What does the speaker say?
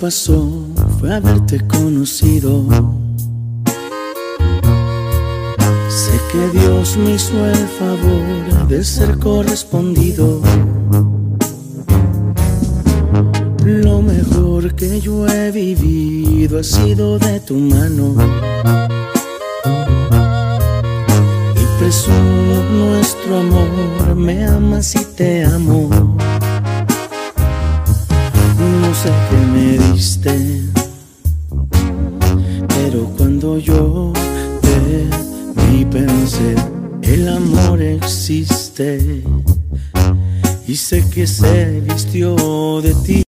pasó fue haberte conocido. Sé que Dios me hizo el favor de ser correspondido. Lo mejor que yo he vivido ha sido de tu mano. Y presumo nuestro amor, me amas y te amo. Sé qué me diste, pero cuando yo te vi pensé, el amor existe y sé que se vistió de ti.